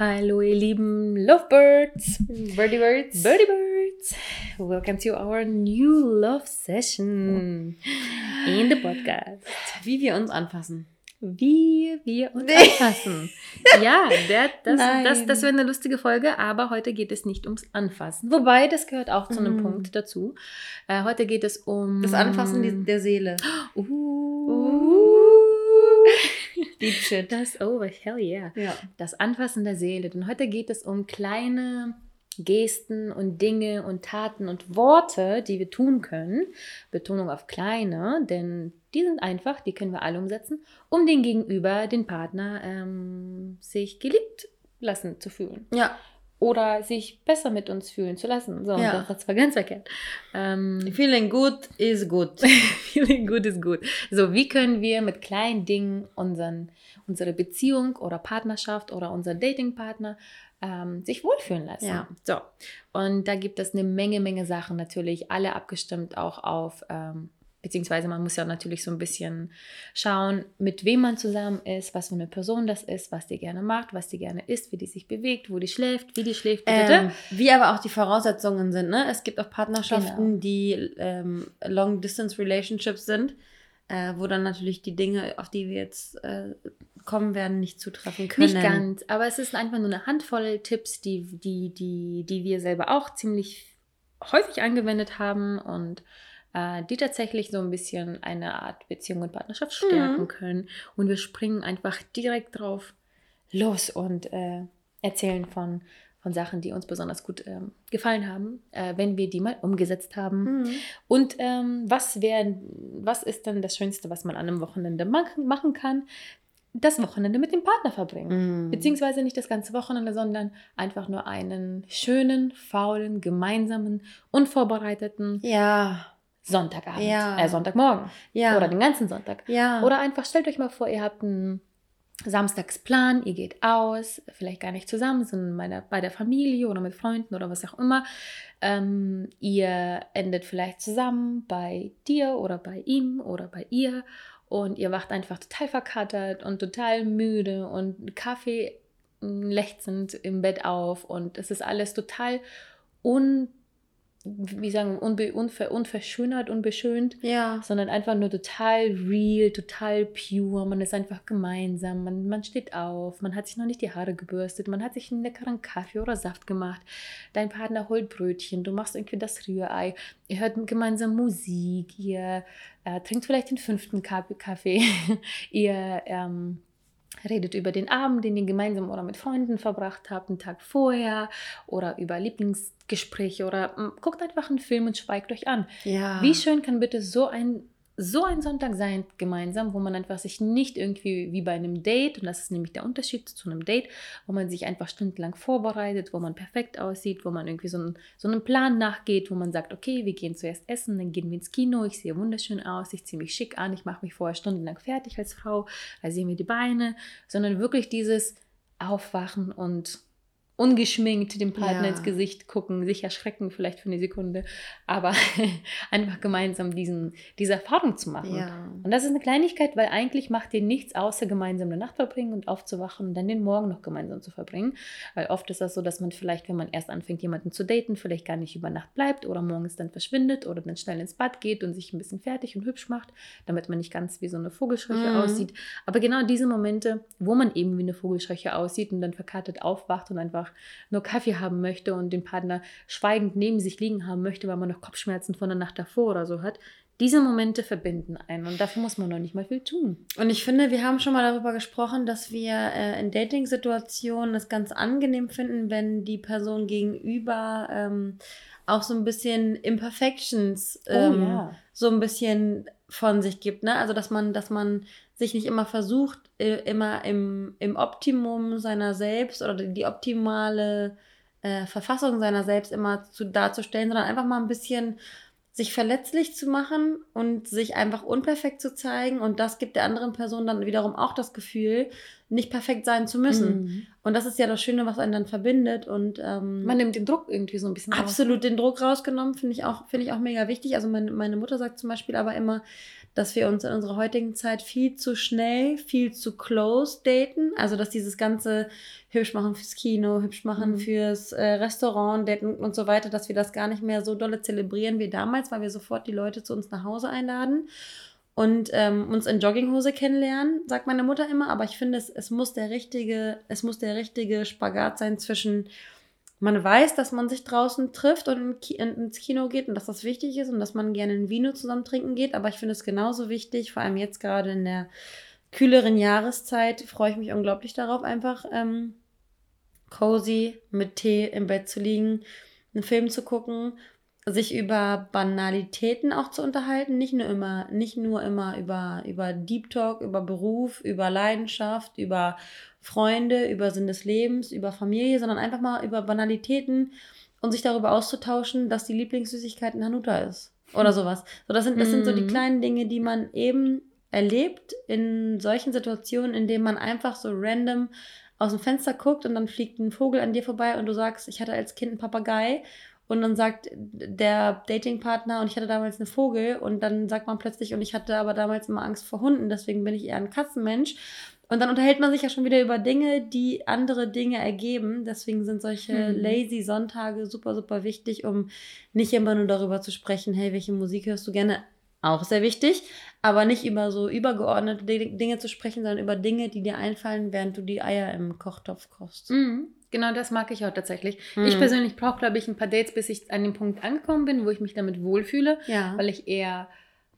Hallo ihr lieben Lovebirds, Birdie Birds, Birdie Birds. Welcome to our new love session in the podcast. Wie wir uns anfassen. Wie wir uns anfassen. Ja, der, das, das, das wäre eine lustige Folge, aber heute geht es nicht ums Anfassen. Wobei, das gehört auch zu einem Mm. Punkt dazu. Äh, heute geht es um... Das Anfassen der Seele. Uh. Deep Shit. Das, oh, hell yeah. Ja. Das Anfassen der Seele. Denn heute geht es um kleine Gesten und Dinge und Taten und Worte, die wir tun können. Betonung auf kleine, denn die sind einfach, die können wir alle umsetzen, um den Gegenüber, den Partner, ähm, sich geliebt lassen zu fühlen. Ja. Oder sich besser mit uns fühlen zu lassen. So, Ja. das war ganz verkehrt. Ähm, Feeling good is good. Feeling gut ist gut. So, wie können wir mit kleinen Dingen unseren, unsere Beziehung oder Partnerschaft oder unser Datingpartner ähm, sich wohlfühlen lassen? Ja. So, und da gibt es eine Menge, Menge Sachen natürlich, alle abgestimmt auch auf, ähm, beziehungsweise man muss ja natürlich so ein bisschen schauen, mit wem man zusammen ist, was für eine Person das ist, was die gerne macht, was die gerne isst, wie die sich bewegt, wo die schläft, wie die schläft. Ähm, wie aber auch die Voraussetzungen sind. Ne? Es gibt auch Partnerschaften, Genau. die ähm, Long-Distance-Relationships sind, äh, wo dann natürlich die Dinge, auf die wir jetzt äh, kommen werden, nicht zutreffen können. Nicht ganz, aber es ist einfach nur eine Handvoll Tipps, die, die, die, die wir selber auch ziemlich häufig angewendet haben und die tatsächlich so ein bisschen eine Art Beziehung und Partnerschaft stärken Mhm. können. Und wir springen einfach direkt drauf los und äh, erzählen von, von Sachen, die uns besonders gut ähm, gefallen haben, äh, wenn wir die mal umgesetzt haben. Mhm. Und ähm, was, wär, was ist dann das Schönste, was man an einem Wochenende machen, machen kann? Das Wochenende mit dem Partner verbringen. Mhm. Beziehungsweise nicht das ganze Wochenende, sondern einfach nur einen schönen, faulen, gemeinsamen, unvorbereiteten Ja, Sonntagabend. Ja. Äh, Sonntagmorgen. ja. Oder den ganzen Sonntag. ja. Oder einfach stellt euch mal vor, ihr habt einen Samstagsplan, ihr geht aus, vielleicht gar nicht zusammen, sondern bei der, bei der Familie oder mit Freunden oder was auch immer. Ähm, ihr endet vielleicht zusammen bei dir oder bei ihm oder bei ihr und ihr wacht einfach total verkatert und total müde und Kaffee lechzend im Bett auf und es ist alles total un, wie sagen, unbe, unver, unverschönert, unbeschönt ja. sondern einfach nur total real, total pure. Man ist einfach gemeinsam, man, man steht auf, man hat sich noch nicht die Haare gebürstet, man hat sich einen leckeren Kaffee oder Saft gemacht. Dein Partner holt Brötchen, du machst irgendwie das Rührei, ihr hört gemeinsam Musik, ihr äh, trinkt vielleicht den fünften Kaffee, ihr ähm, redet über den Abend, den ihr gemeinsam oder mit Freunden verbracht habt, einen Tag vorher oder über Lieblingsgespräche oder mm, guckt einfach einen Film und schweigt euch an. ja. Wie schön kann bitte so ein, so ein Sonntag sein gemeinsam, wo man einfach sich nicht irgendwie wie bei einem Date, und das ist nämlich der Unterschied zu einem Date, wo man sich einfach stundenlang vorbereitet, wo man perfekt aussieht, wo man irgendwie so, einen, so einem Plan nachgeht, wo man sagt, okay, wir gehen zuerst essen, dann gehen wir ins Kino, ich sehe wunderschön aus, ich ziehe mich schick an, ich mache mich vorher stundenlang fertig als Frau, rasiere mir die Beine, sondern wirklich dieses Aufwachen und ungeschminkt dem Partner Ja. ins Gesicht gucken, sich erschrecken vielleicht für eine Sekunde, aber einfach gemeinsam diesen, diese Erfahrung zu machen. Ja. Und das ist eine Kleinigkeit, weil eigentlich macht ihr nichts, außer gemeinsam eine Nacht verbringen und aufzuwachen und dann den Morgen noch gemeinsam zu verbringen. Weil oft ist das so, dass man vielleicht, wenn man erst anfängt, jemanden zu daten, vielleicht gar nicht über Nacht bleibt oder morgens dann verschwindet oder dann schnell ins Bad geht und sich ein bisschen fertig und hübsch macht, damit man nicht ganz wie so eine Vogelscheuche Mhm. aussieht. Aber genau diese Momente, wo man eben wie eine Vogelscheuche aussieht und dann verkartet aufwacht und einfach nur Kaffee haben möchte und den Partner schweigend neben sich liegen haben möchte, weil man noch Kopfschmerzen von der Nacht davor oder so hat, diese Momente verbinden einen und dafür muss man noch nicht mal viel tun. Und ich finde, wir haben schon mal darüber gesprochen, dass wir äh, in Dating-Situationen es ganz angenehm finden, wenn die Person gegenüber ähm, auch so ein bisschen Imperfections ähm, ja. so ein bisschen von sich gibt. Ne? Also dass man, dass man sich nicht immer versucht, äh, immer im, im Optimum seiner selbst oder die optimale äh, Verfassung seiner selbst immer zu, darzustellen, sondern einfach mal ein bisschen sich verletzlich zu machen und sich einfach unperfekt zu zeigen. Und das gibt der anderen Person dann wiederum auch das Gefühl, nicht perfekt sein zu müssen. Mhm. Und das ist ja das Schöne, was einen dann verbindet. Und ähm, man nimmt den Druck irgendwie so ein bisschen raus. Absolut den Druck rausgenommen, finde ich auch, finde ich auch mega wichtig. Also meine, meine Mutter sagt zum Beispiel aber immer, dass wir uns in unserer heutigen Zeit viel zu schnell, viel zu close daten. Also dass dieses ganze hübsch machen fürs Kino, hübsch machen mhm. fürs äh, Restaurant, daten und so weiter, dass wir das gar nicht mehr so dolle zelebrieren wie damals, weil wir sofort die Leute zu uns nach Hause einladen und ähm, uns in Jogginghose kennenlernen, sagt meine Mutter immer. Aber ich finde, es, es muss der richtige, es muss der richtige Spagat sein zwischen man weiß, dass man sich draußen trifft und ins Kino geht und dass das wichtig ist und dass man gerne ein Vino zusammen trinken geht. Aber ich finde es genauso wichtig, vor allem jetzt gerade in der kühleren Jahreszeit, freue ich mich unglaublich darauf, einfach ähm, cozy mit Tee im Bett zu liegen, einen Film zu gucken, sich über Banalitäten auch zu unterhalten, nicht nur immer, nicht nur immer über, über Deep Talk, über Beruf, über Leidenschaft, über Freunde, über Sinn des Lebens, über Familie, sondern einfach mal über Banalitäten und sich darüber auszutauschen, dass die Lieblingssüßigkeit ein Hanuta ist. Oder sowas. So, das sind, das sind so die mhm. kleinen Dinge, die man eben erlebt in solchen Situationen, in denen man einfach so random aus dem Fenster guckt und dann fliegt ein Vogel an dir vorbei und du sagst, ich hatte als Kind einen Papagei und dann sagt der Datingpartner und ich hatte damals einen Vogel und dann sagt man plötzlich und ich hatte aber damals immer Angst vor Hunden, deswegen bin ich eher ein Katzenmensch und dann unterhält man sich ja schon wieder über Dinge, die andere Dinge ergeben. Deswegen sind solche hm. lazy Sonntage super, super wichtig, um nicht immer nur darüber zu sprechen, hey, welche Musik hörst du gerne? Auch sehr wichtig, aber nicht über so übergeordnete Dinge zu sprechen, sondern über Dinge, die dir einfallen, während du die Eier im Kochtopf kochst. Mhm. Genau, das mag ich auch tatsächlich. Mhm. Ich persönlich brauche, glaube ich, ein paar Dates, bis ich an dem Punkt angekommen bin, wo ich mich damit wohlfühle, ja. weil ich eher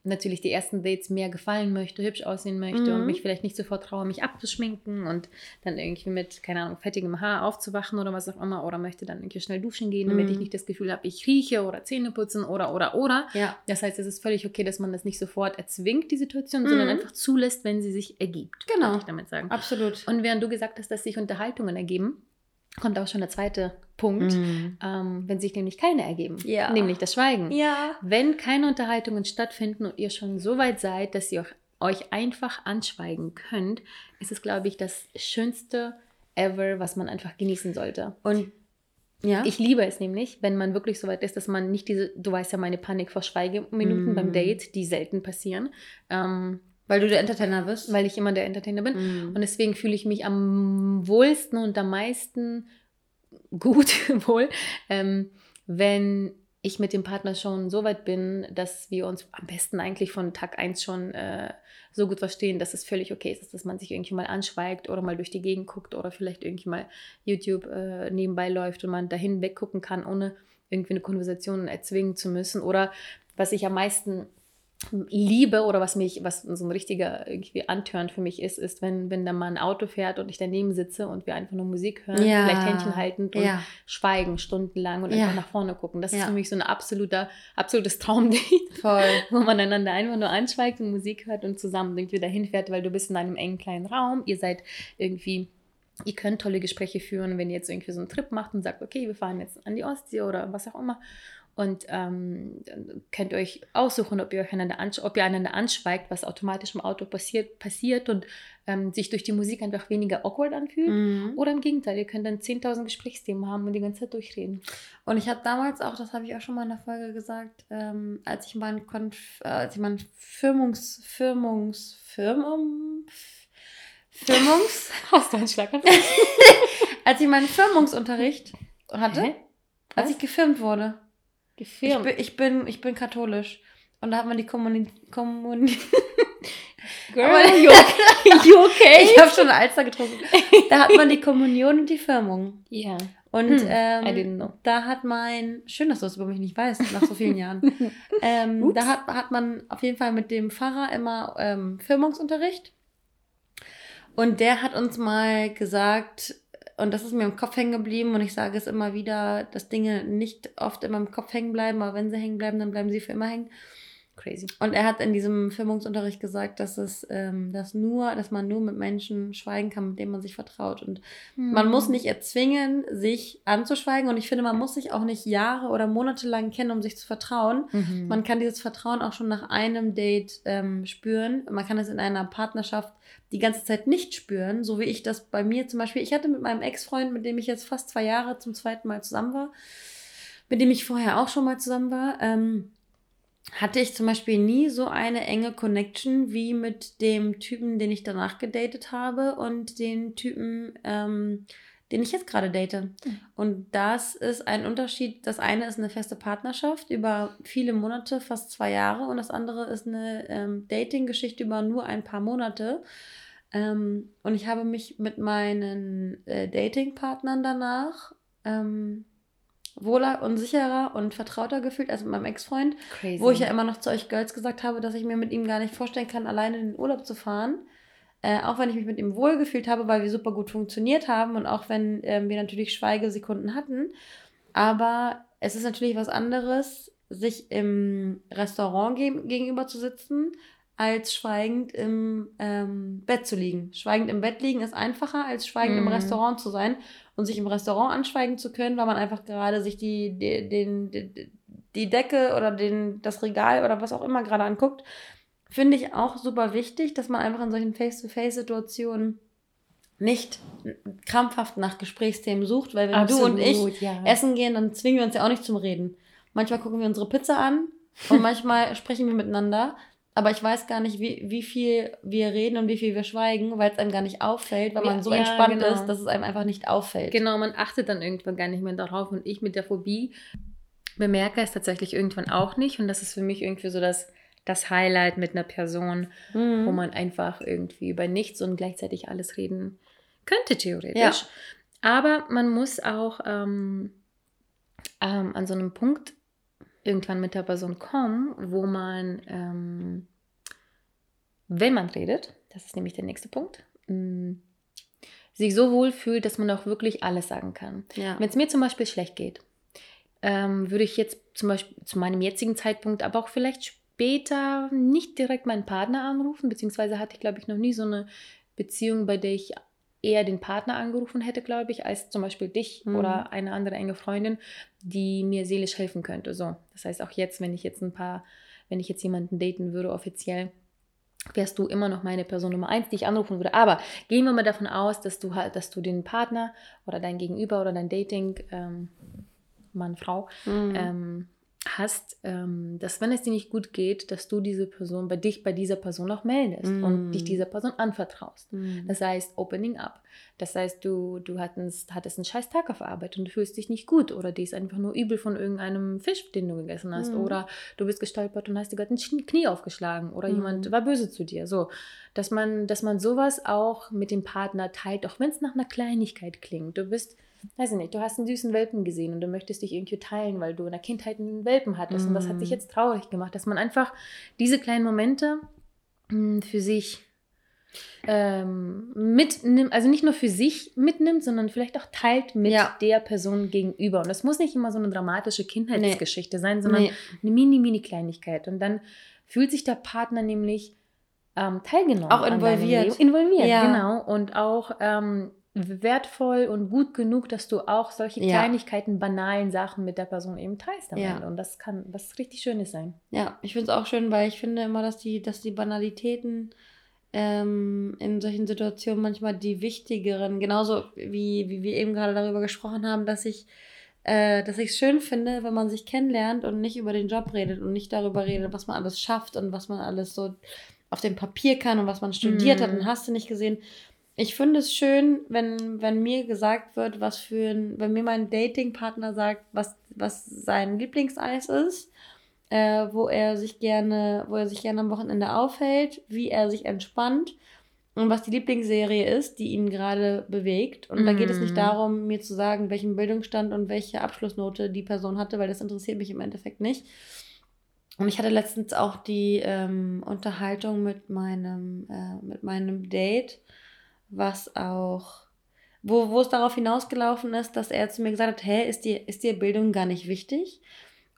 natürlich die ersten Dates mehr gefallen möchte, hübsch aussehen möchte mhm. und mich vielleicht nicht sofort traue, mich abzuschminken und dann irgendwie mit, keine Ahnung, fettigem Haar aufzuwachen oder was auch immer oder möchte dann irgendwie schnell duschen gehen, damit mhm. ich nicht das Gefühl habe, ich rieche oder Zähne putzen oder, oder, oder. Ja. Das heißt, es ist völlig okay, dass man das nicht sofort erzwingt, die Situation, mhm. sondern einfach zulässt, wenn sie sich ergibt. Genau. ich damit sagen. Absolut. Und während du gesagt hast, dass sich Unterhaltungen ergeben, kommt auch schon der zweite Punkt, mm. ähm, wenn sich nämlich keine ergeben, ja. nämlich das Schweigen. Ja. Wenn keine Unterhaltungen stattfinden und ihr schon so weit seid, dass ihr euch einfach anschweigen könnt, ist es, glaube ich, das Schönste ever, was man einfach genießen sollte. Und ja. Ich liebe es nämlich, wenn man wirklich so weit ist, dass man nicht diese, du weißt ja, meine Panik vor Schweigeminuten mm. beim Date, die selten passieren. Ähm, weil du der Entertainer bist? Weil ich immer der Entertainer bin. Mm. Und deswegen fühle ich mich am wohlsten und am meisten gut wohl, ähm, wenn ich mit dem Partner schon so weit bin, dass wir uns am besten eigentlich von Tag 1 schon äh, so gut verstehen, dass es völlig okay ist, dass man sich irgendwie mal anschweigt oder mal durch die Gegend guckt oder vielleicht irgendwie mal YouTube äh, nebenbei läuft und man dahin weggucken kann, ohne irgendwie eine Konversation erzwingen zu müssen. Oder was ich am meisten liebe oder was mich, was so ein richtiger irgendwie Antörn für mich ist, ist, wenn, wenn da mal ein Auto fährt und ich daneben sitze und wir einfach nur Musik hören, ja. vielleicht Händchen haltend und ja. schweigen stundenlang und ja. einfach nach vorne gucken. Das ist für mich so ein absoluter, absolutes Traumdate. Voll. Wo man einander einfach nur anschweigt und Musik hört und zusammen irgendwie dahin fährt, weil du bist in einem engen kleinen Raum, ihr seid irgendwie Ihr könnt tolle Gespräche führen, wenn ihr jetzt irgendwie so einen Trip macht und sagt, okay, wir fahren jetzt an die Ostsee oder was auch immer und ähm, könnt ihr euch aussuchen, ob ihr, euch einander ob ihr einander anschweigt, was automatisch im Auto passiert, passiert und ähm, sich durch die Musik einfach weniger awkward anfühlt. Mhm. Oder im Gegenteil, ihr könnt dann 10.000 Gesprächsthemen haben und die ganze Zeit durchreden. Und ich habe damals auch, das habe ich auch schon mal in der Folge gesagt, ähm, als ich meinen Konf äh, als ich meinen Firmungs, Firmungs, Firmum, Firmungs... Hast du einen Schlaganfall? als ich meinen Firmungsunterricht hatte, Hä? als ich gefilmt wurde. Gefilmt. Ich bin, ich bin, ich bin katholisch. Und da hat man die Kommuni... Kommuni Girl, you, you okay? Ich habe schon Alster getrunken. Da hat man die Kommunion und die Firmung. Ja. Yeah. Und hm, ähm, da hat mein, schön, dass du das über mich nicht weißt, nach so vielen Jahren. ähm, da hat, hat man auf jeden Fall mit dem Pfarrer immer ähm, Firmungsunterricht. Und der hat uns mal gesagt, und das ist mir im Kopf hängen geblieben und ich sage es immer wieder, dass Dinge nicht oft immer im Kopf hängen bleiben, aber wenn sie hängen bleiben, dann bleiben sie für immer hängen. Crazy. Und er hat in diesem Firmungsunterricht gesagt, dass es, ähm, dass nur, dass man nur mit Menschen schweigen kann, mit denen man sich vertraut. Und Hm. man muss nicht erzwingen, sich anzuschweigen. Und ich finde, man muss sich auch nicht Jahre oder Monate lang kennen, um sich zu vertrauen. Mhm. Man kann dieses Vertrauen auch schon nach einem Date ähm, spüren. Man kann es in einer Partnerschaft die ganze Zeit nicht spüren, so wie ich das bei mir zum Beispiel. Ich hatte mit meinem Ex-Freund, mit dem ich jetzt fast zwei Jahre zum zweiten Mal zusammen war, mit dem ich vorher auch schon mal zusammen war, ähm, hatte ich zum Beispiel nie so eine enge Connection wie mit dem Typen, den ich danach gedatet habe und den Typen, ähm, den ich jetzt gerade date. Mhm. Und das ist ein Unterschied. Das eine ist eine feste Partnerschaft über viele Monate, fast zwei Jahre, und das andere ist eine ähm, Dating-Geschichte über nur ein paar Monate. Ähm, und ich habe mich mit meinen äh, Dating-Partnern danach ähm, wohler und sicherer und vertrauter gefühlt als mit meinem Ex-Freund, wo ich ja immer noch zu euch Girls gesagt habe, dass ich mir mit ihm gar nicht vorstellen kann, alleine in den Urlaub zu fahren. Äh, auch wenn ich mich mit ihm wohlgefühlt habe, weil wir super gut funktioniert haben und auch wenn ähm, wir natürlich Schweigesekunden hatten. Aber es ist natürlich was anderes, sich im Restaurant ge gegenüber zu sitzen, als schweigend im ähm, Bett zu liegen. Schweigend im Bett liegen ist einfacher, als schweigend im Mhm. Restaurant zu sein und sich im Restaurant anschweigen zu können, weil man einfach gerade sich die, die, den, die, die Decke oder den, das Regal oder was auch immer gerade anguckt, finde ich auch super wichtig, dass man einfach in solchen Face-to-Face-Situationen nicht krampfhaft nach Gesprächsthemen sucht, weil wenn du und ich ja. essen gehen, dann zwingen wir uns ja auch nicht zum Reden. Manchmal gucken wir unsere Pizza an und manchmal sprechen wir miteinander. Aber ich weiß gar nicht, wie, wie viel wir reden und wie viel wir schweigen, weil es einem gar nicht auffällt, weil Ja, man so ja, entspannt genau. ist, dass es einem einfach nicht auffällt. Genau, man achtet dann irgendwann gar nicht mehr darauf. Und ich mit der Phobie bemerke es tatsächlich irgendwann auch nicht. Und das ist für mich irgendwie so das, das Highlight mit einer Person, Mhm. wo man einfach irgendwie über nichts und gleichzeitig alles reden könnte, theoretisch. Ja. Aber man muss auch ähm, ähm, an so einem Punkt irgendwann mit der Person kommen, wo man, ähm, wenn man redet, das ist nämlich der nächste Punkt, mh, sich so wohl fühlt, dass man auch wirklich alles sagen kann. ja. Wenn es mir zum Beispiel schlecht geht, ähm, würde ich jetzt zum Beispiel zu meinem jetzigen Zeitpunkt, aber auch vielleicht später nicht direkt meinen Partner anrufen, beziehungsweise hatte ich, glaube ich, noch nie so eine Beziehung, bei der ich eher den Partner angerufen hätte, glaube ich, als zum Beispiel dich Mhm. oder eine andere enge Freundin, die mir seelisch helfen könnte. So, das heißt auch jetzt, wenn ich jetzt ein paar, wenn ich jetzt jemanden daten würde offiziell, wärst du immer noch meine Person Nummer eins, die ich anrufen würde. Aber gehen wir mal davon aus, dass du halt, dass du den Partner oder dein Gegenüber oder dein Dating ähm, Mann, Frau Mhm. ähm, hast, ähm, dass wenn es dir nicht gut geht, dass du diese Person bei dich bei dieser Person auch meldest und Mm. dich dieser Person anvertraust. Mhm. Das heißt, opening up. Das heißt, du, du hattest, hattest einen scheiß Tag auf Arbeit und du fühlst dich nicht gut oder dir ist einfach nur übel von irgendeinem Fisch, den du gegessen hast Mhm. oder du bist gestolpert und hast dir gerade ein Knie aufgeschlagen oder Mhm. jemand war böse zu dir. So, dass man, dass man sowas auch mit dem Partner teilt, auch wenn es nach einer Kleinigkeit klingt. Du bist, weiß ich nicht, du hast einen süßen Welpen gesehen und du möchtest dich irgendwie teilen, weil du in der Kindheit einen Welpen hattest und das hat dich Mhm. jetzt traurig gemacht, dass man einfach diese kleinen Momente mh, für sich ähm, mitnimmt, also nicht nur für sich mitnimmt, sondern vielleicht auch teilt mit Ja. der Person gegenüber. Und das muss nicht immer so eine dramatische Kindheitsgeschichte sein, sondern Nee. eine mini, mini Kleinigkeit. Und dann fühlt sich der Partner nämlich ähm, teilgenommen. Auch involviert. Involviert, Ja. genau. Und auch ähm, wertvoll und gut genug, dass du auch solche Ja. Kleinigkeiten, banalen Sachen mit der Person eben teilst am Ja. Ende. Und das kann was richtig Schönes sein. Ja, ich finde es auch schön, weil ich finde immer, dass die, dass die Banalitäten ähm, in solchen Situationen manchmal die wichtigeren, genauso wie, wie wir eben gerade darüber gesprochen haben, dass ich äh, dass ich es schön finde, wenn man sich kennenlernt und nicht über den Job redet und nicht darüber redet, was man alles schafft und was man alles so auf dem Papier kann und was man studiert hat Mhm. und hast du nicht gesehen. Ich finde es schön, wenn, wenn mir gesagt wird, was für ein, wenn mir mein Datingpartner sagt, was, was sein Lieblingseis ist, äh, wo er sich gerne, wo er sich gerne am Wochenende aufhält, wie er sich entspannt und was die Lieblingsserie ist, die ihn gerade bewegt. Und da geht es nicht Mhm. darum, mir zu sagen, welchen Bildungsstand und welche Abschlussnote die Person hatte, weil das interessiert mich im Endeffekt nicht. Und ich hatte letztens auch die ähm, Unterhaltung mit meinem, äh, mit meinem Date, was auch, wo, wo es darauf hinausgelaufen ist, dass er zu mir gesagt hat, hä, ist dir, ist dir Bildung gar nicht wichtig?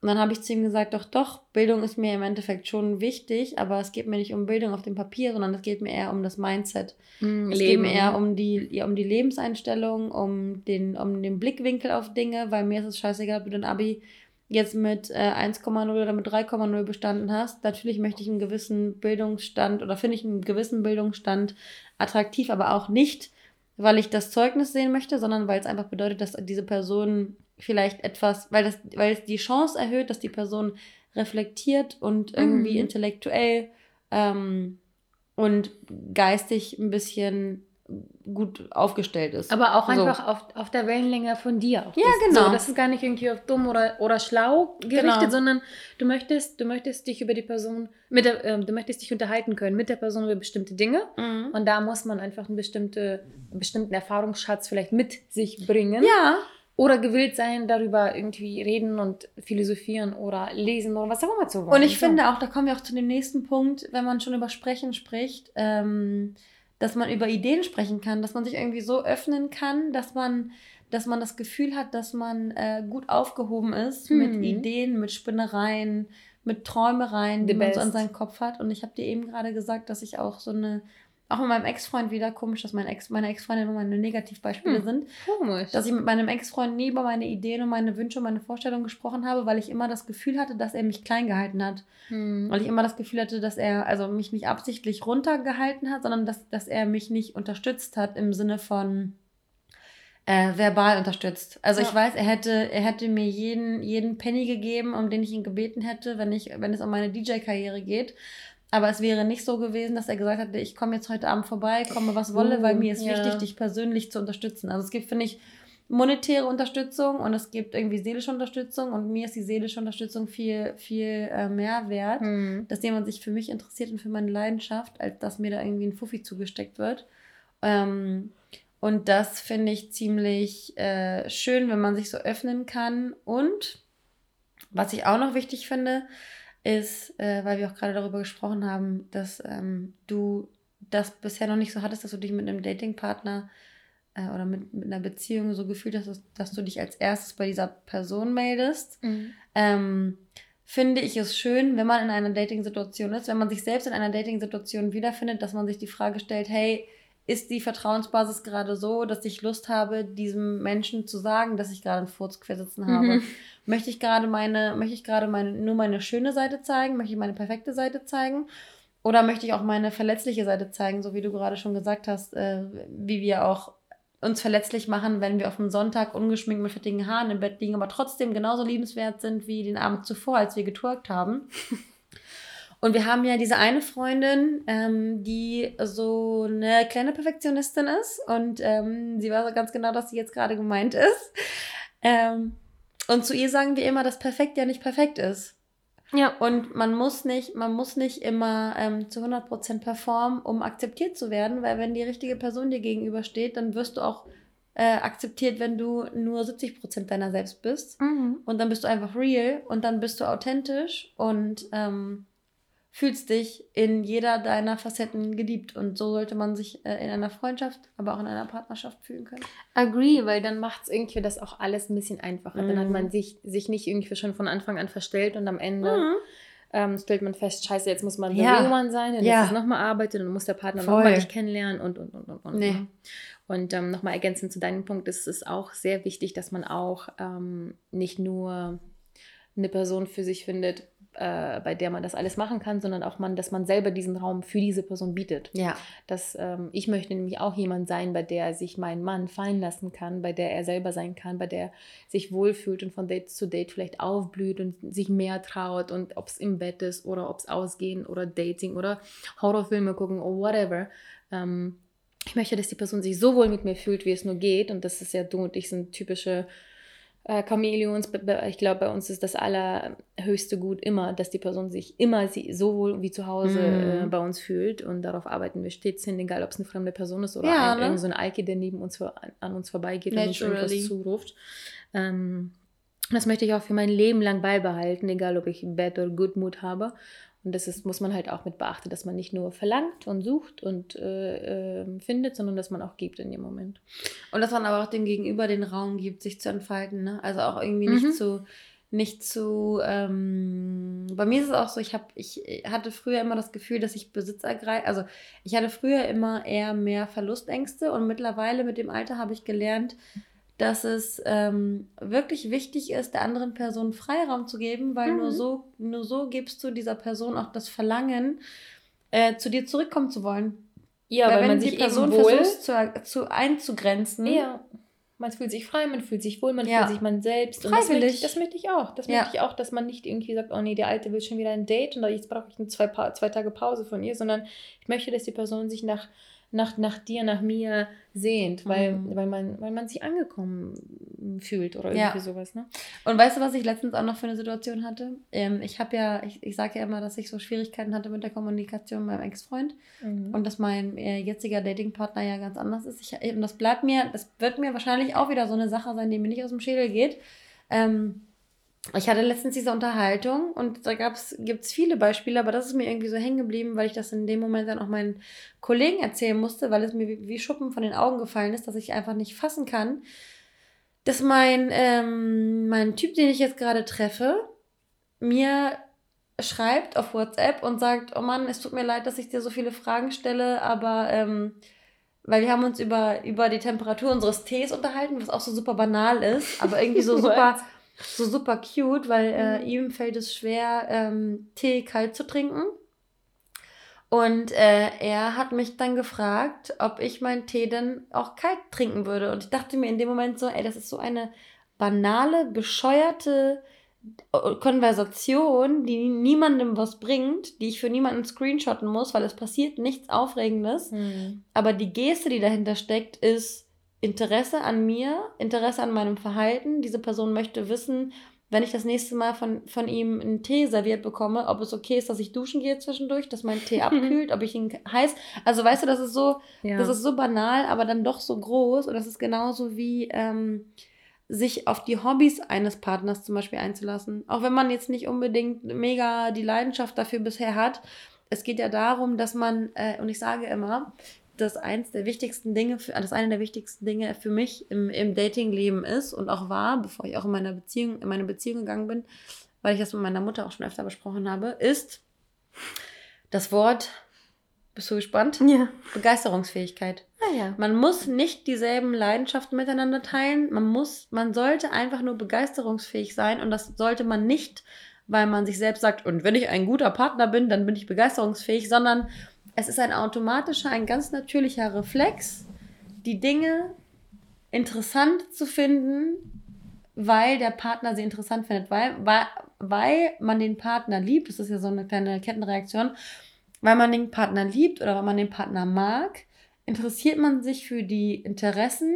Und dann habe ich zu ihm gesagt, doch, doch, Bildung ist mir im Endeffekt schon wichtig, aber es geht mir nicht um Bildung auf dem Papier, sondern es geht mir eher um das Mindset. Mm, es Leben. geht mir eher um die, ja, um die Lebenseinstellung, um den, um den Blickwinkel auf Dinge, weil mir ist es scheißegal, ob du dein Abi jetzt mit äh, 1,0 oder mit 3,0 bestanden hast. Natürlich möchte ich einen gewissen Bildungsstand oder finde ich einen gewissen Bildungsstand attraktiv, aber auch nicht, weil ich das Zeugnis sehen möchte, sondern weil es einfach bedeutet, dass diese Person vielleicht etwas, weil das, weil es die Chance erhöht, dass die Person reflektiert und irgendwie mhm. intellektuell ähm, und geistig ein bisschen gut aufgestellt ist. Aber auch einfach so. auf, auf der Wellenlänge von dir. Ja, bist. genau. So, das ist gar nicht irgendwie auf dumm oder, oder schlau gerichtet, genau. sondern du möchtest, du möchtest dich über die Person, mit der, äh, du möchtest dich unterhalten können mit der Person über bestimmte Dinge. Mhm. Und da muss man einfach einen, bestimmte, einen bestimmten Erfahrungsschatz vielleicht mit sich bringen. Ja. Oder gewillt sein, darüber irgendwie reden und philosophieren oder lesen oder was auch immer zu wollen. Und ich so. finde auch, da kommen wir auch zu dem nächsten Punkt, wenn man schon über Sprechen spricht, ähm, dass man über Ideen sprechen kann, dass man sich irgendwie so öffnen kann, dass man, dass man das Gefühl hat, dass man äh, gut aufgehoben ist hm. mit. Ideen, mit Spinnereien, mit Träumereien, die man so an seinen Kopf hat. Und ich habe dir eben gerade gesagt, dass ich auch so eine auch mit meinem Ex-Freund wieder komisch, dass mein Ex, meine Ex-Freunde immer meine Negativbeispiele hm, sind. Komisch. Dass ich mit meinem Ex-Freund nie über meine Ideen und meine Wünsche und meine Vorstellungen gesprochen habe, weil ich immer das Gefühl hatte, dass er mich klein gehalten hat. Hm. Weil ich immer das Gefühl hatte, dass er also mich nicht absichtlich runtergehalten hat, sondern dass, dass er mich nicht unterstützt hat im Sinne von äh, verbal unterstützt. Also ja. ich weiß, er hätte, er hätte mir jeden, jeden Penny gegeben, um den ich ihn gebeten hätte, wenn ich, wenn es um meine DJ-Karriere geht. Aber es wäre nicht so gewesen, dass er gesagt hätte, ich komme jetzt heute Abend vorbei, komme was wolle, weil mir ist ja. wichtig, dich persönlich zu unterstützen. Also es gibt, finde ich, monetäre Unterstützung und es gibt irgendwie seelische Unterstützung und mir ist die seelische Unterstützung viel, viel äh, mehr wert, mhm. dass jemand sich für mich interessiert und für meine Leidenschaft, als dass mir da irgendwie ein Fuffi zugesteckt wird. Ähm, und das finde ich ziemlich äh, schön, wenn man sich so öffnen kann. Und was ich auch noch wichtig finde, ist, äh, weil wir auch gerade darüber gesprochen haben, dass ähm, du das bisher noch nicht so hattest, dass du dich mit einem Datingpartner äh, oder mit, mit einer Beziehung so gefühlt hast, dass, dass du dich als erstes bei dieser Person meldest. Mhm. Ähm, finde ich es schön, wenn man in einer Dating-Situation ist, wenn man sich selbst in einer Dating-Situation wiederfindet, dass man sich die Frage stellt, hey, ist die Vertrauensbasis gerade so, dass ich Lust habe, diesem Menschen zu sagen, dass ich gerade einen Furz sitzen habe? Mhm. Möchte ich gerade meine, möchte ich gerade meine, nur meine schöne Seite zeigen? Möchte ich meine perfekte Seite zeigen? Oder möchte ich auch meine verletzliche Seite zeigen, so wie du gerade schon gesagt hast, äh, wie wir auch uns verletzlich machen, wenn wir auf einem Sonntag ungeschminkt mit fettigen Haaren im Bett liegen, aber trotzdem genauso liebenswert sind wie den Abend zuvor, als wir getwerkt haben. Und wir haben ja diese eine Freundin, ähm, die so eine kleine Perfektionistin ist. Und ähm, sie weiß ganz genau, dass sie jetzt gerade gemeint ist. Ähm, und zu ihr sagen wir immer, dass perfekt ja nicht perfekt ist. Ja. Und man muss nicht, man muss nicht immer ähm, zu 100% performen, um akzeptiert zu werden, weil wenn die richtige Person dir gegenübersteht, dann wirst du auch äh, akzeptiert, wenn du nur 70% deiner selbst bist. Mhm. Und dann bist du einfach real und dann bist du authentisch und ähm, fühlst dich in jeder deiner Facetten geliebt. Und so sollte man sich äh, in einer Freundschaft, aber auch in einer Partnerschaft fühlen können. Agree, weil dann macht es irgendwie das auch alles ein bisschen einfacher. Mhm. Dann hat man mhm. sich, sich nicht irgendwie schon von Anfang an verstellt und am Ende. Mhm. Ähm, stellt man fest, scheiße, jetzt muss man ja. Ehemann sein, dann ja. ist es nochmal arbeiten, dann muss der Partner nochmal dich kennenlernen und, und, und, und, und. Nee. Ne? Und ähm, nochmal ergänzend zu deinem Punkt, ist es auch sehr wichtig, dass man auch ähm, nicht nur eine Person für sich findet, äh, bei der man das alles machen kann, sondern auch man, dass man selber diesen Raum für diese Person bietet. Ja. Dass ähm, ich möchte nämlich auch jemand sein, bei der sich mein Mann fallen lassen kann, bei der er selber sein kann, bei der er sich wohlfühlt und von Date zu Date vielleicht aufblüht und sich mehr traut und ob es im Bett ist oder ob es ausgehen oder Dating oder Horrorfilme gucken oder whatever. Ähm, ich möchte, dass die Person sich so wohl mit mir fühlt, wie es nur geht und das ist ja du und ich sind typische äh, Chamäleons, ich glaube, bei uns ist das allerhöchste Gut immer, dass die Person sich immer so wohl wie zu Hause mm. äh, bei uns fühlt und darauf arbeiten wir stets hin, egal ob es eine fremde Person ist oder ja, ein, ne? irgend so ein Alki, der neben uns an uns vorbeigeht Naturally. und uns irgendwas zuruft. Ähm, das möchte ich auch für mein Leben lang beibehalten, egal ob ich Bad oder Good Mood habe. Und das ist, muss man halt auch mit beachten, dass man nicht nur verlangt und sucht und äh, äh, findet, sondern dass man auch gibt in dem Moment. Und dass man aber auch dem Gegenüber den Raum gibt, sich zu entfalten. Ne? Also auch irgendwie nicht mhm. zu nicht zu. Ähm, bei mir ist es auch so, ich, hab, ich hatte früher immer das Gefühl, dass ich Besitz ergreife. Also ich hatte früher immer eher mehr Verlustängste und mittlerweile mit dem Alter habe ich gelernt, dass es ähm, wirklich wichtig ist, der anderen Person Freiraum zu geben, weil mhm. nur, so, nur so gibst du dieser Person auch das Verlangen, äh, zu dir zurückkommen zu wollen. Ja, weil, weil man sich die Person versucht zu, zu einzugrenzen. Ja man fühlt sich frei, man fühlt sich wohl, man ja. fühlt sich man selbst. Und das möchte, ich, das möchte ich auch. Das ja. möchte ich auch, dass man nicht irgendwie sagt, oh nee, der Alte will schon wieder ein Date und jetzt brauche ich eine zwei, zwei Tage Pause von ihr, sondern ich möchte, dass die Person sich nach nach, nach dir, nach mir sehnt, weil, mhm. weil, man, weil man sich angekommen fühlt oder irgendwie ja. sowas. Ne? Und weißt du, was ich letztens auch noch für eine Situation hatte? Ähm, ich habe ja, ich, ich sage ja immer, dass ich so Schwierigkeiten hatte mit der Kommunikation mit meinem Ex-Freund mhm. und dass mein äh, jetziger Datingpartner ja ganz anders ist. Ich, und das bleibt mir, das wird mir wahrscheinlich auch wieder so eine Sache sein, die mir nicht aus dem Schädel geht. Ähm, ich hatte letztens diese Unterhaltung und da gibt es viele Beispiele, aber das ist mir irgendwie so hängen geblieben, weil ich das in dem Moment dann auch meinen Kollegen erzählen musste, weil es mir wie, wie Schuppen von den Augen gefallen ist, dass ich einfach nicht fassen kann, dass mein, ähm, mein Typ, den ich jetzt gerade treffe, mir schreibt auf WhatsApp und sagt, oh Mann, es tut mir leid, dass ich dir so viele Fragen stelle, aber ähm, weil wir haben uns über, über die Temperatur unseres Tees unterhalten, was auch so super banal ist, aber irgendwie so super so super cute, weil äh, mhm. ihm fällt es schwer, ähm, Tee kalt zu trinken. Und äh, er hat mich dann gefragt, ob ich meinen Tee dann auch kalt trinken würde. Und ich dachte mir in dem Moment so, ey, das ist so eine banale, bescheuerte äh, Konversation, die niemandem was bringt, die ich für niemanden screenshotten muss, weil es passiert nichts Aufregendes. Mhm. Aber die Geste, die dahinter steckt, ist Interesse an mir, Interesse an meinem Verhalten. Diese Person möchte wissen, wenn ich das nächste Mal von, von ihm einen Tee serviert bekomme, ob es okay ist, dass ich duschen gehe zwischendurch, dass mein Tee abkühlt, ob ich ihn heiß. Also weißt du, das ist so, ja. das ist so banal, aber dann doch so groß. Und das ist genauso wie ähm, sich auf die Hobbys eines Partners zum Beispiel einzulassen. Auch wenn man jetzt nicht unbedingt mega die Leidenschaft dafür bisher hat. Es geht ja darum, dass man, äh, und ich sage immer, das eins der wichtigsten Dinge, für, das eine der wichtigsten Dinge für mich im, im Datingleben ist und auch war, bevor ich auch in meiner Beziehung, in meine Beziehung gegangen bin, weil ich das mit meiner Mutter auch schon öfter besprochen habe, ist das Wort, bist du gespannt? Ja. Begeisterungsfähigkeit. Ah, ja. Man muss nicht dieselben Leidenschaften miteinander teilen. Man muss, man sollte einfach nur begeisterungsfähig sein und das sollte man nicht, weil man sich selbst sagt, und wenn ich ein guter Partner bin, dann bin ich begeisterungsfähig, sondern es ist ein automatischer, ein ganz natürlicher Reflex, die Dinge interessant zu finden, weil der Partner sie interessant findet, weil, weil, weil man den Partner liebt, das ist ja so eine kleine Kettenreaktion, weil man den Partner liebt oder weil man den Partner mag, interessiert man sich für die Interessen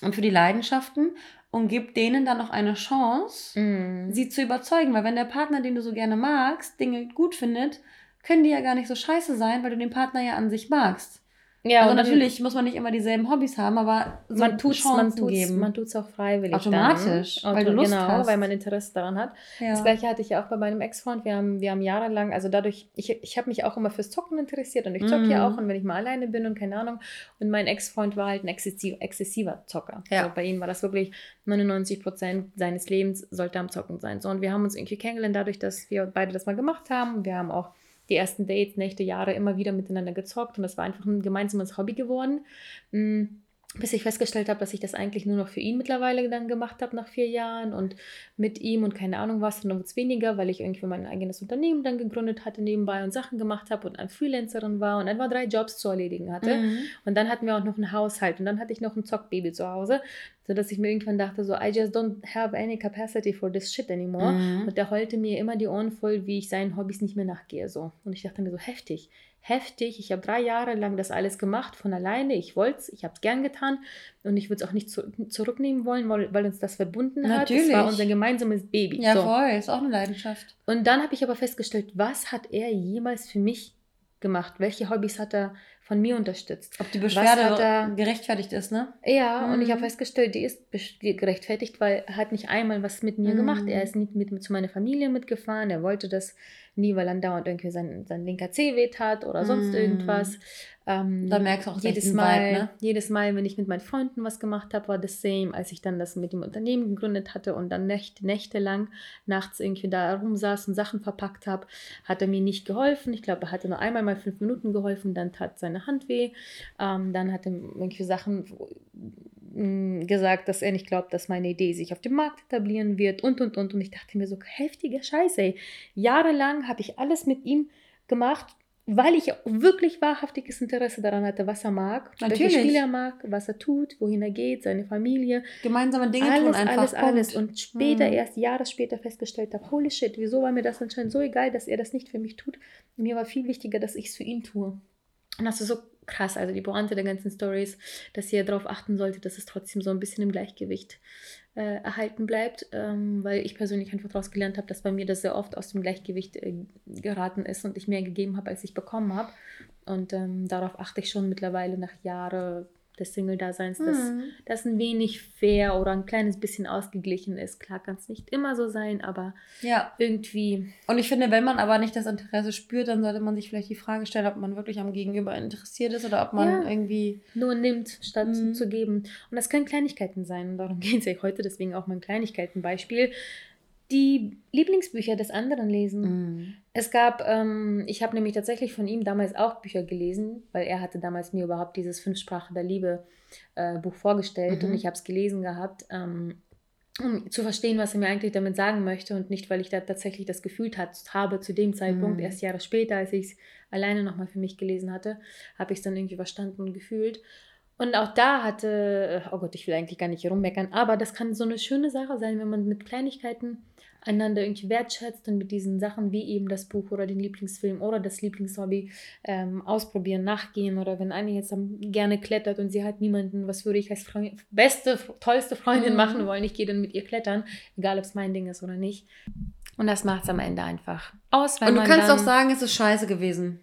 und für die Leidenschaften und gibt denen dann noch eine Chance, mm. sie zu überzeugen. Weil wenn der Partner, den du so gerne magst, Dinge gut findet, können die ja gar nicht so scheiße sein, weil du den Partner ja an sich magst. Ja, also natürlich muss man nicht immer dieselben Hobbys haben, aber so man tut's, man tut's, geben. Man tut es auch freiwillig. Automatisch, dann. weil du Lust genau, hast. weil man Interesse daran hat. Ja. Das gleiche hatte ich ja auch bei meinem Ex-Freund. Wir haben, wir haben jahrelang, also dadurch, ich, ich habe mich auch immer fürs Zocken interessiert und ich zocke mm. ja mhm. auch und wenn ich mal alleine bin und keine Ahnung. Und mein Ex-Freund war halt ein exzessiv, exzessiver Zocker. Ja. Also bei ihm war das wirklich 99 Prozent seines Lebens sollte am Zocken sein. So, und wir haben uns irgendwie kennengelernt dadurch, dass wir beide das mal gemacht haben. Wir haben auch die ersten Dates, Nächte, Jahre immer wieder miteinander gezockt und das war einfach ein gemeinsames Hobby geworden. Mm bis ich festgestellt habe, dass ich das eigentlich nur noch für ihn mittlerweile dann gemacht habe nach vier Jahren und mit ihm und keine Ahnung was, dann wird es weniger, weil ich irgendwie mein eigenes Unternehmen dann gegründet hatte nebenbei und Sachen gemacht habe und eine Freelancerin war und einfach drei Jobs zu erledigen hatte. Mhm. Und dann hatten wir auch noch einen Haushalt und dann hatte ich noch ein Zockbaby zu Hause, sodass ich mir irgendwann dachte, so, I just don't have any capacity for this shit anymore. Mhm. Und der heulte mir immer die Ohren voll, wie ich seinen Hobbys nicht mehr nachgehe. So. Und ich dachte mir so, heftig heftig. Ich habe drei Jahre lang das alles gemacht von alleine. Ich wollte es, ich habe es gern getan und ich würde es auch nicht zu, zurücknehmen wollen, weil, weil, uns das verbunden hat. Natürlich. Das war unser gemeinsames Baby. Ja, so. voll, ist auch eine Leidenschaft. Und dann habe ich aber festgestellt, was hat er jemals für mich gemacht? Welche Hobbys hat er von mir unterstützt? Ob die Beschwerde gerechtfertigt ist, ne? Ja, mhm. und ich habe mhm. festgestellt, die ist gerechtfertigt, weil er hat nicht einmal was mit mir mhm. gemacht. Er ist nicht mit, mit zu meiner Familie mitgefahren. Er wollte das nie, weil dann dauernd irgendwie sein, sein linker Zeh weht hat oder sonst mm. irgendwas. Ähm, da merkst du auch jedes Mal, Vibe, ne? jedes Mal, wenn ich mit meinen Freunden was gemacht habe, war das same, als ich dann das mit dem Unternehmen gegründet hatte und dann Nächte, nächtelang nachts irgendwie da rumsaß und Sachen verpackt habe, hat er mir nicht geholfen. Ich glaube, er hatte nur einmal mal fünf Minuten geholfen, dann tat seine Hand weh. Ähm, dann hat er irgendwie Sachen mm, gesagt, dass er nicht glaubt, dass meine Idee sich auf dem Markt etablieren wird und und und. Und ich dachte mir so, heftige Scheiße, ey. Jahrelang habe ich alles mit ihm gemacht, weil ich wirklich wahrhaftiges Interesse daran hatte, was er mag, Natürlich. welche Spiele er mag, was er tut, wohin er geht, seine Familie. Gemeinsame Dinge alles, tun einfach. Alles, alles, alles. Und später, hm. erst Jahre später festgestellt habe, holy shit, wieso war mir das anscheinend so egal, dass er das nicht für mich tut. Mir war viel wichtiger, dass ich es für ihn tue. Und das ist so krass, also die Pointe der ganzen Stories, dass ihr darauf achten solltet, dass es trotzdem so ein bisschen im Gleichgewicht äh, erhalten bleibt, ähm, weil ich persönlich einfach daraus gelernt habe, dass bei mir das sehr oft aus dem Gleichgewicht äh, geraten ist und ich mehr gegeben habe, als ich bekommen habe. Und ähm, darauf achte ich schon mittlerweile nach Jahren des Single-Daseins, dass mhm. das ein wenig fair oder ein kleines bisschen ausgeglichen ist. Klar kann es nicht immer so sein, aber ja. irgendwie. Und ich finde, wenn man aber nicht das Interesse spürt, dann sollte man sich vielleicht die Frage stellen, ob man wirklich am Gegenüber interessiert ist oder ob man ja. irgendwie. Nur nimmt, statt mhm. zu geben. Und das können Kleinigkeiten sein. Darum geht es ja heute, deswegen auch mein Kleinigkeitenbeispiel die Lieblingsbücher des anderen lesen. Mm. Es gab, ähm, ich habe nämlich tatsächlich von ihm damals auch Bücher gelesen, weil er hatte damals mir überhaupt dieses Fünf Sprachen der Liebe äh, Buch vorgestellt mhm. und ich habe es gelesen gehabt, ähm, um zu verstehen, was er mir eigentlich damit sagen möchte und nicht, weil ich da tatsächlich das Gefühl hat, habe zu dem Zeitpunkt, mm. erst Jahre später, als ich es alleine nochmal für mich gelesen hatte, habe ich es dann irgendwie verstanden und gefühlt. Und auch da hatte, oh Gott, ich will eigentlich gar nicht rummeckern, aber das kann so eine schöne Sache sein, wenn man mit Kleinigkeiten einander irgendwie wertschätzt und mit diesen Sachen wie eben das Buch oder den Lieblingsfilm oder das Lieblingshobby ähm, ausprobieren, nachgehen oder wenn eine jetzt gerne klettert und sie hat niemanden, was würde ich als Freund, beste, tollste Freundin mhm. machen wollen, ich gehe dann mit ihr klettern, egal ob es mein Ding ist oder nicht. Und das macht es am Ende einfach aus. und du kannst auch sagen, es ist scheiße gewesen.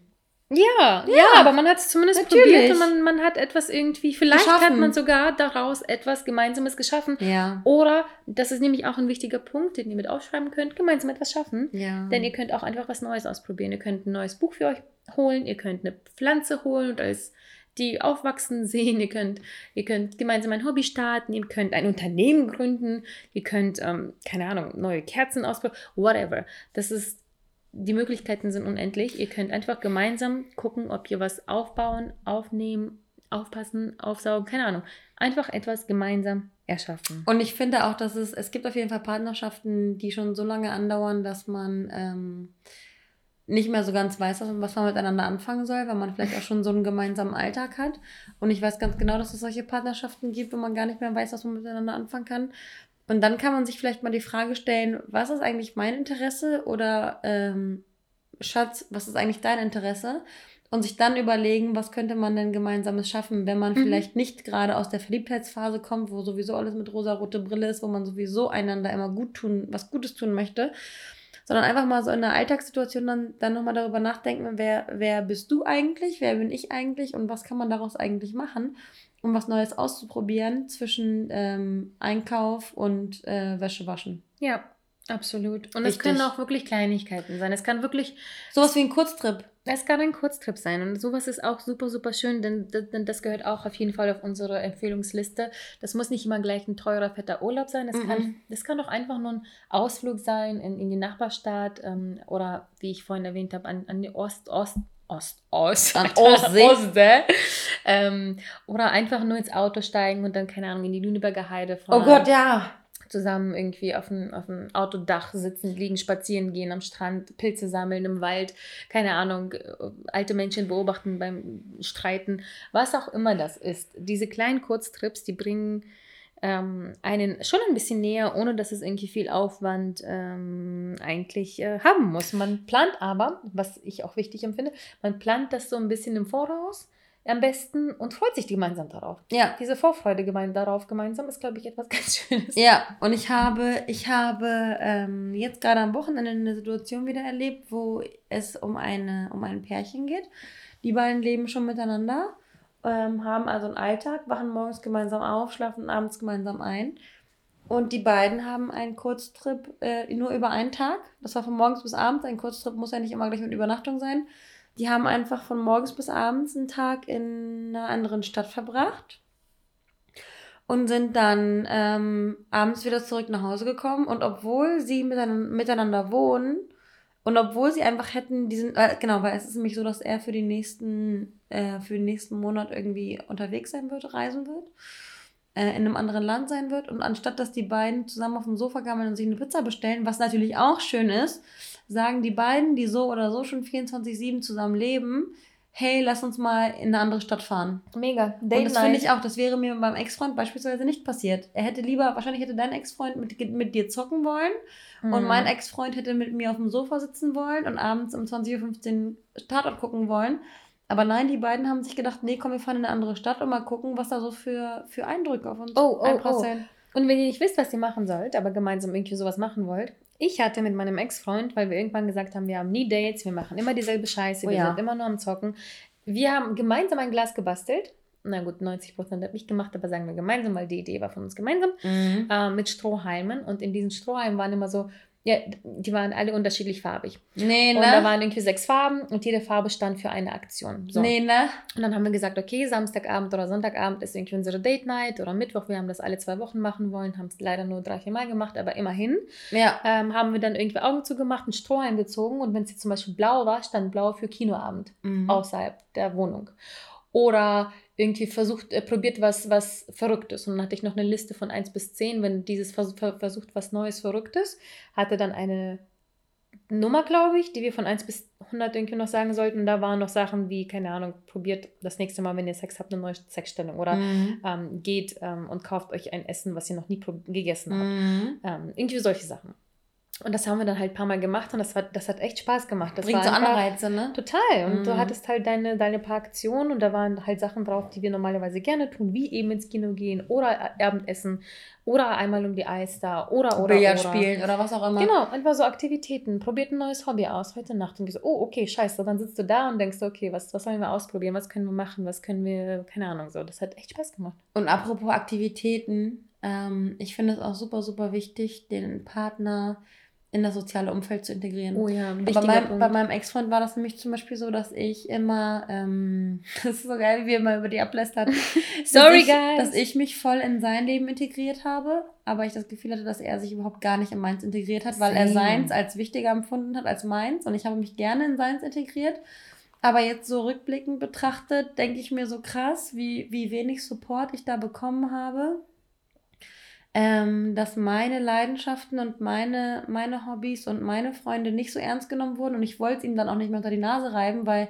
Ja, ja, ja, aber man hat es zumindest Natürlich. probiert und man, man hat etwas irgendwie, vielleicht geschaffen. hat man sogar daraus etwas Gemeinsames geschaffen. Ja. Oder, das ist nämlich auch ein wichtiger Punkt, den ihr mit aufschreiben könnt, gemeinsam etwas schaffen. Ja. Denn ihr könnt auch einfach was Neues ausprobieren. Ihr könnt ein neues Buch für euch holen, ihr könnt eine Pflanze holen und als die aufwachsen sehen. Ihr könnt, ihr könnt gemeinsam ein Hobby starten, ihr könnt ein Unternehmen gründen, ihr könnt, ähm, keine Ahnung, neue Kerzen ausprobieren, whatever. Das ist die Möglichkeiten sind unendlich. Ihr könnt einfach gemeinsam gucken, ob ihr was aufbauen, aufnehmen, aufpassen, aufsaugen, keine Ahnung. Einfach etwas gemeinsam erschaffen. Und ich finde auch, dass es, es gibt auf jeden Fall Partnerschaften, die schon so lange andauern, dass man ähm, nicht mehr so ganz weiß, was man miteinander anfangen soll, weil man vielleicht auch schon so einen gemeinsamen Alltag hat. Und ich weiß ganz genau, dass es solche Partnerschaften gibt, wo man gar nicht mehr weiß, was man miteinander anfangen kann. Und dann kann man sich vielleicht mal die Frage stellen, was ist eigentlich mein Interesse oder ähm, Schatz, was ist eigentlich dein Interesse? Und sich dann überlegen, was könnte man denn gemeinsames schaffen, wenn man mhm. vielleicht nicht gerade aus der Verliebtheitsphase kommt, wo sowieso alles mit rosa-rote Brille ist, wo man sowieso einander immer gut tun, was Gutes tun möchte, sondern einfach mal so in der Alltagssituation dann, dann nochmal darüber nachdenken, wer, wer bist du eigentlich, wer bin ich eigentlich und was kann man daraus eigentlich machen um was Neues auszuprobieren zwischen ähm, Einkauf und äh, Wäsche waschen. Ja, absolut. Und es können auch wirklich Kleinigkeiten sein. Es kann wirklich. Sowas wie ein Kurztrip. Es kann ein Kurztrip sein. Und sowas ist auch super, super schön, denn, denn das gehört auch auf jeden Fall auf unsere Empfehlungsliste. Das muss nicht immer gleich ein teurer, fetter Urlaub sein. Das, -mm. Kann, das kann auch einfach nur ein Ausflug sein in, in die Nachbarstadt ähm, oder, wie ich vorhin erwähnt habe, an, an die Ost, Ost, Ost, Ost, an Ostsee. Ostsee. Ähm, oder einfach nur ins Auto steigen und dann, keine Ahnung, in die Lüneberger Heide fahren. Oh Gott, ja. Zusammen irgendwie auf dem, auf dem Autodach sitzen, liegen, spazieren gehen am Strand, Pilze sammeln im Wald, keine Ahnung, alte Menschen beobachten beim Streiten, was auch immer das ist. Diese kleinen Kurztrips, die bringen ähm, einen schon ein bisschen näher, ohne dass es irgendwie viel Aufwand ähm, eigentlich äh, haben muss. Man plant aber, was ich auch wichtig empfinde, man plant das so ein bisschen im Voraus am besten und freut sich gemeinsam darauf. Ja. Diese Vorfreude gemein, darauf gemeinsam ist, glaube ich, etwas ganz Schönes. Ja, und ich habe, ich habe ähm, jetzt gerade am Wochenende eine Situation wieder erlebt, wo es um, eine, um ein Pärchen geht. Die beiden leben schon miteinander ähm, haben also einen Alltag, wachen morgens gemeinsam auf, schlafen abends gemeinsam ein. Und die beiden haben einen Kurztrip äh, nur über einen Tag. Das war von morgens bis abends. Ein Kurztrip muss ja nicht immer gleich mit Übernachtung sein. Die haben einfach von morgens bis abends einen Tag in einer anderen Stadt verbracht und sind dann ähm, abends wieder zurück nach Hause gekommen. Und obwohl sie miteinander wohnen und obwohl sie einfach hätten diesen, äh, genau, weil es ist nämlich so, dass er für, die nächsten, äh, für den nächsten Monat irgendwie unterwegs sein wird, reisen wird, äh, in einem anderen Land sein wird. Und anstatt dass die beiden zusammen auf dem Sofa gammeln und sich eine Pizza bestellen, was natürlich auch schön ist, sagen die beiden, die so oder so schon 24-7 zusammen leben, hey, lass uns mal in eine andere Stadt fahren. Mega. Date und das finde ich auch, das wäre mir beim Ex-Freund beispielsweise nicht passiert. Er hätte lieber, wahrscheinlich hätte dein Ex-Freund mit, mit dir zocken wollen mhm. und mein Ex-Freund hätte mit mir auf dem Sofa sitzen wollen und abends um 20.15 Uhr Tatort gucken wollen. Aber nein, die beiden haben sich gedacht, nee, komm, wir fahren in eine andere Stadt und mal gucken, was da so für, für Eindrücke auf uns oh, oh, einprasseln. Oh. Und wenn ihr nicht wisst, was ihr machen sollt, aber gemeinsam irgendwie sowas machen wollt, ich hatte mit meinem Ex-Freund, weil wir irgendwann gesagt haben, wir haben nie Dates, wir machen immer dieselbe Scheiße, oh, wir ja. sind immer nur am Zocken. Wir haben gemeinsam ein Glas gebastelt. Na gut, 90 Prozent habe ich gemacht, aber sagen wir gemeinsam, weil die Idee war von uns gemeinsam. Mhm. Äh, mit Strohhalmen. Und in diesen Strohhalmen waren immer so ja, die waren alle unterschiedlich farbig. Nee, ne? Und da waren irgendwie sechs Farben und jede Farbe stand für eine Aktion. So. Nee, ne? Und dann haben wir gesagt, okay, Samstagabend oder Sonntagabend ist irgendwie unsere Date Night oder Mittwoch. Wir haben das alle zwei Wochen machen wollen, haben es leider nur drei, vier Mal gemacht, aber immerhin. Ja. Ähm, haben wir dann irgendwie Augen zugemacht, einen Strohhalm gezogen und wenn es jetzt zum Beispiel blau war, stand blau für Kinoabend mhm. außerhalb der Wohnung. Oder irgendwie versucht, äh, probiert was, was Verrücktes. Und dann hatte ich noch eine Liste von 1 bis 10. Wenn dieses vers versucht was Neues, Verrücktes, hatte dann eine Nummer, glaube ich, die wir von 1 bis 100 irgendwie noch sagen sollten. Und da waren noch Sachen wie, keine Ahnung, probiert das nächste Mal, wenn ihr Sex habt, eine neue Sexstellung. Oder mhm. ähm, geht ähm, und kauft euch ein Essen, was ihr noch nie gegessen habt. Mhm. Ähm, irgendwie solche Sachen. Und das haben wir dann halt ein paar Mal gemacht und das, war, das hat echt Spaß gemacht. Das Bringt so Anreize, ne? Total. Und mm. du mhm. hattest halt deine, deine paar Aktionen und da waren halt Sachen drauf, die wir normalerweise gerne tun, wie eben ins Kino gehen oder Abendessen oder einmal um die Eister oder oder Billard oder. spielen oder was auch immer. Genau, einfach so Aktivitäten. Probiert ein neues Hobby aus heute Nacht und so, oh, okay, scheiße. Dann sitzt du da und denkst, okay, was, was sollen wir ausprobieren? Was können wir machen? Was können wir, keine Ahnung, so. Das hat echt Spaß gemacht. Und apropos Aktivitäten, ähm, ich finde es auch super, super wichtig, den Partner in das soziale Umfeld zu integrieren. Oh ja, bei meinem, bei meinem Ex-Freund war das nämlich zum Beispiel so, dass ich immer, ähm, das ist so geil, wie er mal über die ablästert. Sorry, dass ich, guys. Dass ich mich voll in sein Leben integriert habe, aber ich das Gefühl hatte, dass er sich überhaupt gar nicht in meins integriert hat, weil Same. er seins als wichtiger empfunden hat als meins und ich habe mich gerne in seins integriert. Aber jetzt so rückblickend betrachtet, denke ich mir so krass, wie, wie wenig Support ich da bekommen habe ähm, dass meine Leidenschaften und meine, meine Hobbys und meine Freunde nicht so ernst genommen wurden und ich wollte es ihm dann auch nicht mehr unter die Nase reiben, weil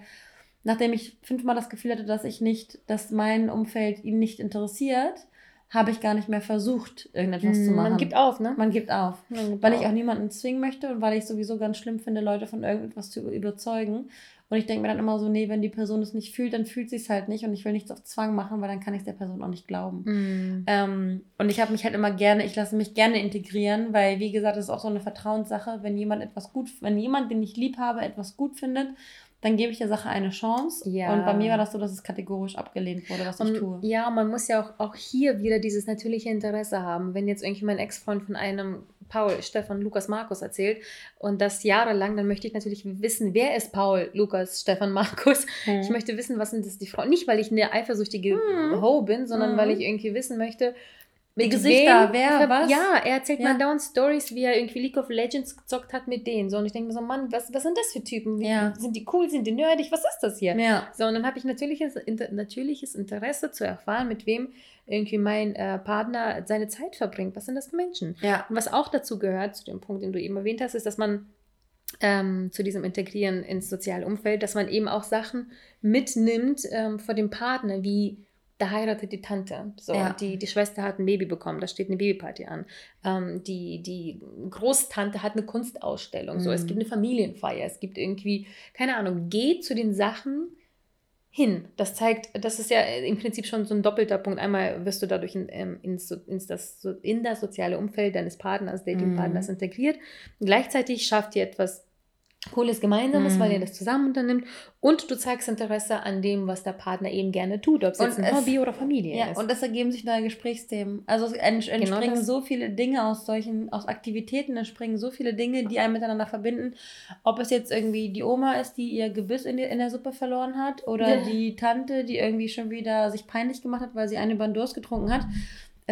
nachdem ich fünfmal das Gefühl hatte, dass ich nicht, dass mein Umfeld ihn nicht interessiert, habe ich gar nicht mehr versucht, irgendetwas mm, zu machen. Man gibt auf, ne? Man gibt auf. Man gibt weil auf. ich auch niemanden zwingen möchte und weil ich sowieso ganz schlimm finde, Leute von irgendetwas zu überzeugen. Und ich denke mir dann immer so, nee, wenn die Person es nicht fühlt, dann fühlt sie es halt nicht und ich will nichts auf Zwang machen, weil dann kann ich es der Person auch nicht glauben. Mm. Ähm, und ich habe mich halt immer gerne, ich lasse mich gerne integrieren, weil wie gesagt, das ist auch so eine Vertrauenssache, wenn jemand etwas gut, wenn jemand, den ich lieb habe, etwas gut findet, dann gebe ich der Sache eine Chance. Ja. Und bei mir war das so, dass es kategorisch abgelehnt wurde, was und, ich tue. Ja, man muss ja auch, auch hier wieder dieses natürliche Interesse haben. Wenn jetzt irgendwie mein Ex-Freund von einem Paul, Stefan, Lukas, Markus erzählt und das jahrelang, dann möchte ich natürlich wissen, wer ist Paul, Lukas, Stefan, Markus. Hm. Ich möchte wissen, was sind das die Frauen. Nicht, weil ich eine eifersüchtige hm. Ho bin, sondern hm. weil ich irgendwie wissen möchte, mit die Gesichter, wer, was? Ja, er erzählt ja. mal dauernd Stories, wie er irgendwie League of Legends gezockt hat mit denen. So, und ich denke mir so, Mann, was, was sind das für Typen? Ja. Sind die cool, sind die nerdig? Was ist das hier? Ja. So, und dann habe ich natürliches, inter, natürliches Interesse zu erfahren, mit wem irgendwie mein äh, Partner seine Zeit verbringt. Was sind das für Menschen? Ja. Und was auch dazu gehört, zu dem Punkt, den du eben erwähnt hast, ist, dass man ähm, zu diesem Integrieren ins soziale Umfeld, dass man eben auch Sachen mitnimmt ähm, vor dem Partner, wie da heiratet die Tante. So, ja. die, die Schwester hat ein Baby bekommen, da steht eine Babyparty an. Ähm, die, die Großtante hat eine Kunstausstellung. Mhm. So, es gibt mhm. eine Familienfeier, es gibt irgendwie, keine Ahnung, geht zu den Sachen hin. Das zeigt, das ist ja im Prinzip schon so ein doppelter Punkt. Einmal wirst du dadurch in, ähm, ins, ins das, in das soziale Umfeld deines Partners, Datingpartners mhm. integriert. Gleichzeitig schafft dir etwas cooles Gemeinsames, Mhm. weil ihr das zusammen unternimmt und du zeigst Interesse an dem, was der Partner eben gerne tut, ob es Und jetzt ein es- Hobby oder Familie Ja, ist. und es ergeben sich neue Gesprächsthemen. Also es ent- entspringen Genau das. so viele Dinge aus solchen, aus Aktivitäten, entspringen so viele Dinge, die einen miteinander verbinden. Ob es jetzt irgendwie die Oma ist, die ihr Gebiss in, die, in der Suppe verloren hat, oder Ja. die Tante, die irgendwie schon wieder sich peinlich gemacht hat, weil sie einen über den Durst getrunken hat.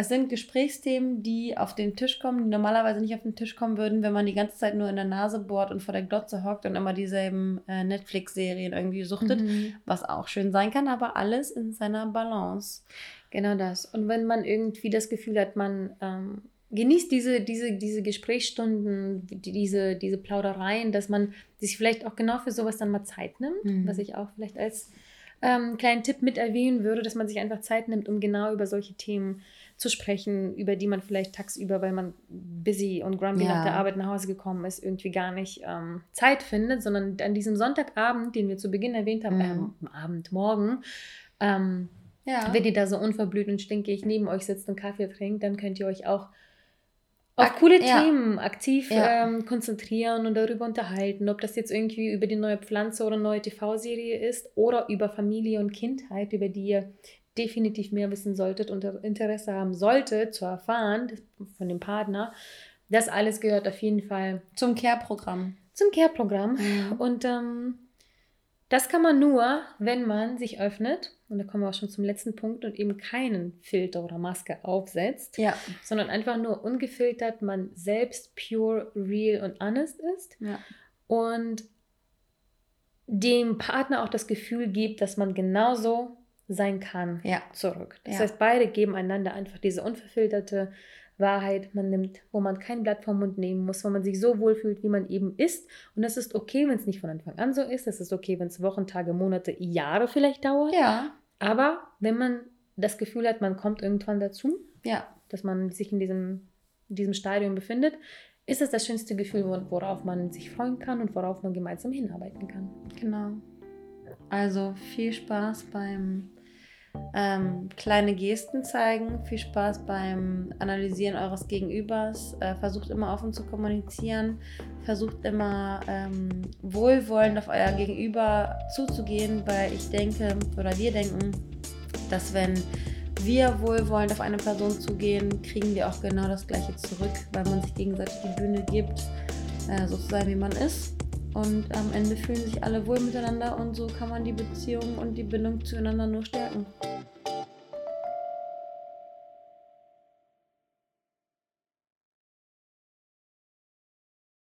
Es sind Gesprächsthemen, die auf den Tisch kommen, die normalerweise nicht auf den Tisch kommen würden, wenn man die ganze Zeit nur in der Nase bohrt und vor der Glotze hockt und immer dieselben äh, Netflix-Serien irgendwie suchtet, Mhm. was auch schön sein kann, aber alles in seiner Balance. Genau das. Und wenn man irgendwie das Gefühl hat, man ähm, genießt diese, diese, diese Gesprächsstunden, die, diese, diese Plaudereien, dass man sich vielleicht auch genau für sowas dann mal Zeit nimmt, Mhm. was ich auch vielleicht als ähm, kleinen Tipp mit erwähnen würde, dass man sich einfach Zeit nimmt, um genau über solche Themen zu sprechen, über die man vielleicht tagsüber, weil man busy und grumpy Ja. nach der Arbeit nach Hause gekommen ist, irgendwie gar nicht ähm, Zeit findet, sondern an diesem Sonntagabend, den wir zu Beginn erwähnt haben, Mhm. ähm, am Abend, morgen, ähm, Ja. wenn ihr da so unverblüht und stinkig neben euch sitzt und Kaffee trinkt, dann könnt ihr euch auch auf coole ja. Themen aktiv Ja. ähm, konzentrieren und darüber unterhalten, ob das jetzt irgendwie über die neue Pflanze oder neue TV-Serie ist oder über Familie und Kindheit, über die ihr definitiv mehr wissen solltet und Interesse haben solltet zu erfahren von dem Partner. Das alles gehört auf jeden Fall Zum Care-Programm. zum Care-Programm. Mhm. Und ähm, das kann man nur, wenn man sich öffnet, und da kommen wir auch schon zum letzten Punkt, und eben keinen Filter oder Maske aufsetzt, Ja. sondern einfach nur ungefiltert man selbst pure, real und honest ist ja. und dem Partner auch das Gefühl gibt, dass man genauso sein kann Ja. zurück. Das Ja. heißt, beide geben einander einfach diese unverfilterte Wahrheit, man nimmt, wo man kein Blatt vom Mund nehmen muss, wo man sich so wohlfühlt, wie man eben ist. Und das ist okay, wenn es nicht von Anfang an so ist. Das ist okay, wenn es Wochen, Tage, Monate, Jahre vielleicht dauert. Ja. Aber wenn man das Gefühl hat, man kommt irgendwann dazu, Ja. dass man sich in diesem, in diesem Stadium befindet, ist es das schönste Gefühl, wor- worauf man sich freuen kann und worauf man gemeinsam hinarbeiten kann. Genau. Also viel Spaß beim ähm, kleine Gesten zeigen, viel Spaß beim Analysieren eures Gegenübers. Äh, versucht immer offen zu kommunizieren, versucht immer ähm, wohlwollend auf euer Gegenüber zuzugehen, weil ich denke oder wir denken, dass wenn wir wohlwollend auf eine Person zugehen, kriegen wir auch genau das Gleiche zurück, weil man sich gegenseitig die Bühne gibt, äh, so zu sein, wie man ist. Und am Ende fühlen sich alle wohl miteinander und so kann man die Beziehung und die Bindung zueinander nur stärken.